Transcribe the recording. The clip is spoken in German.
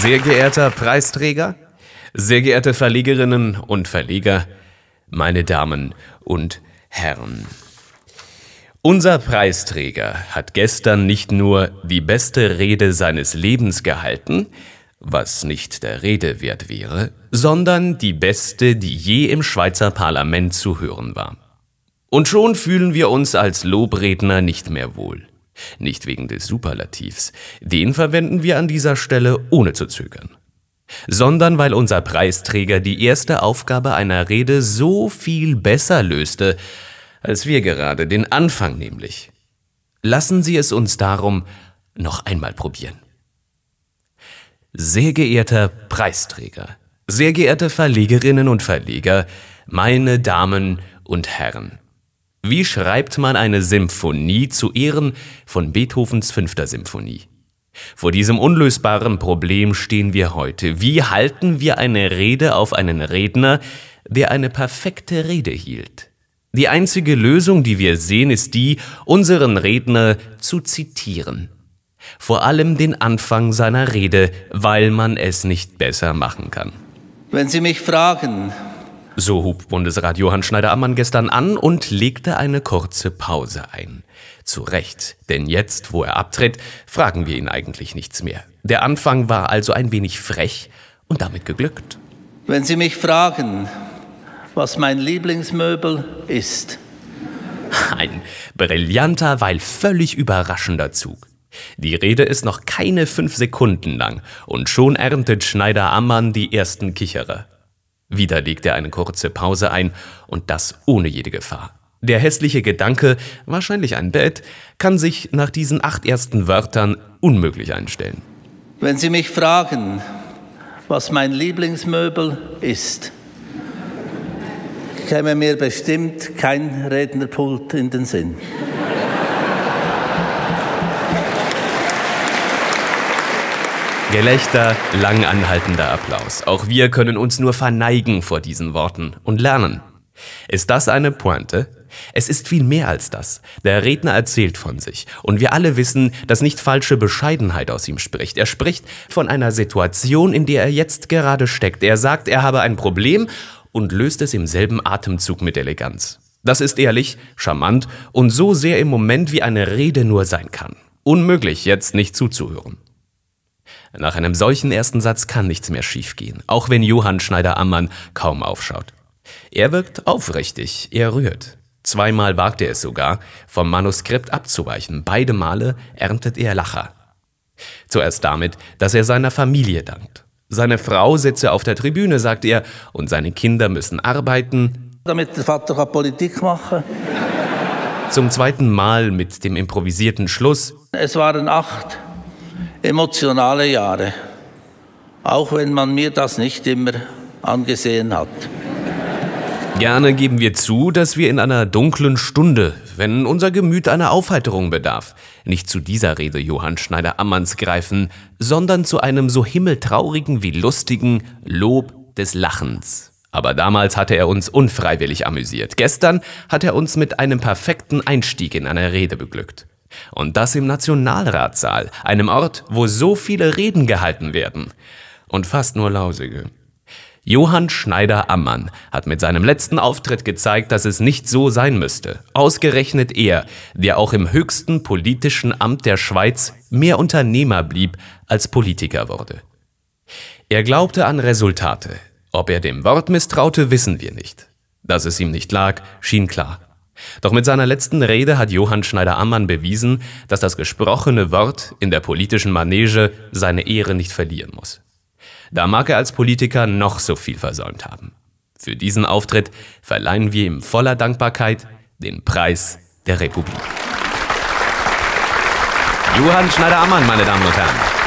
Sehr geehrter Preisträger, sehr geehrte Verlegerinnen und Verleger, meine Damen und Herren. Unser Preisträger hat gestern nicht nur die beste Rede seines Lebens gehalten, was nicht der Rede wert wäre, sondern die beste, die je im Schweizer Parlament zu hören war. Und schon fühlen wir uns als Lobredner nicht mehr wohl. Nicht wegen des Superlativs, den verwenden wir an dieser Stelle ohne zu zögern, sondern weil unser Preisträger die erste Aufgabe einer Rede so viel besser löste, als wir gerade, den Anfang nämlich. Lassen Sie es uns darum noch einmal probieren. Sehr geehrter Preisträger, sehr geehrte Verlegerinnen und Verleger, meine Damen und Herren, wie schreibt man eine Symphonie zu Ehren von Beethovens fünfter Symphonie? Vor diesem unlösbaren Problem stehen wir heute. Wie halten wir eine Rede auf einen Redner, der eine perfekte Rede hielt? Die einzige Lösung, die wir sehen, ist die, unseren Redner zu zitieren. Vor allem den Anfang seiner Rede, weil man es nicht besser machen kann. Wenn Sie mich fragen, so hub Bundesrat Johann Schneider-Ammann gestern an und legte eine kurze Pause ein. Zu Recht, denn jetzt, wo er abtritt, fragen wir ihn eigentlich nichts mehr. Der Anfang war also ein wenig frech und damit geglückt. Wenn Sie mich fragen, was mein Lieblingsmöbel ist. Ein brillanter, weil völlig überraschender Zug. Die Rede ist noch keine fünf Sekunden lang und schon erntet Schneider-Ammann die ersten Kicherer. Wieder legt er eine kurze Pause ein und das ohne jede Gefahr. Der hässliche Gedanke, wahrscheinlich ein Bett, kann sich nach diesen acht ersten Wörtern unmöglich einstellen. Wenn Sie mich fragen, was mein Lieblingsmöbel ist, käme mir bestimmt kein Rednerpult in den Sinn. Gelächter, lang anhaltender Applaus. Auch wir können uns nur verneigen vor diesen Worten und lernen. Ist das eine Pointe? Es ist viel mehr als das. Der Redner erzählt von sich. Und wir alle wissen, dass nicht falsche Bescheidenheit aus ihm spricht. Er spricht von einer Situation, in der er jetzt gerade steckt. Er sagt, er habe ein Problem und löst es im selben Atemzug mit Eleganz. Das ist ehrlich, charmant und so sehr im Moment, wie eine Rede nur sein kann. Unmöglich, jetzt nicht zuzuhören. Nach einem solchen ersten Satz kann nichts mehr schiefgehen, auch wenn Johann Schneider-Ammann kaum aufschaut. Er wirkt aufrichtig, er rührt. Zweimal wagt er es sogar, vom Manuskript abzuweichen. Beide Male erntet er Lacher. Zuerst damit, dass er seiner Familie dankt. Seine Frau sitze auf der Tribüne, sagt er, und seine Kinder müssen arbeiten. Damit der Vater Politik machen Zum zweiten Mal mit dem improvisierten Schluss. Es waren acht emotionale Jahre, auch wenn man mir das nicht immer angesehen hat. Gerne geben wir zu, dass wir in einer dunklen Stunde, wenn unser Gemüt einer Aufheiterung bedarf, nicht zu dieser Rede Johann Schneider-Ammanns greifen, sondern zu einem so himmeltraurigen wie lustigen Lob des Lachens. Aber damals hatte er uns unfreiwillig amüsiert. Gestern hat er uns mit einem perfekten Einstieg in eine Rede beglückt. Und das im Nationalratssaal, einem Ort, wo so viele Reden gehalten werden. Und fast nur lausige. Johann Schneider-Ammann hat mit seinem letzten Auftritt gezeigt, dass es nicht so sein müsste. Ausgerechnet er, der auch im höchsten politischen Amt der Schweiz mehr Unternehmer blieb als Politiker wurde. Er glaubte an Resultate. Ob er dem Wort misstraute, wissen wir nicht. Dass es ihm nicht lag, schien klar. Doch mit seiner letzten Rede hat Johann Schneider-Ammann bewiesen, dass das gesprochene Wort in der politischen Manege seine Ehre nicht verlieren muss. Da mag er als Politiker noch so viel versäumt haben. Für diesen Auftritt verleihen wir ihm voller Dankbarkeit den Preis der Republik. Johann Schneider-Ammann, meine Damen und Herren.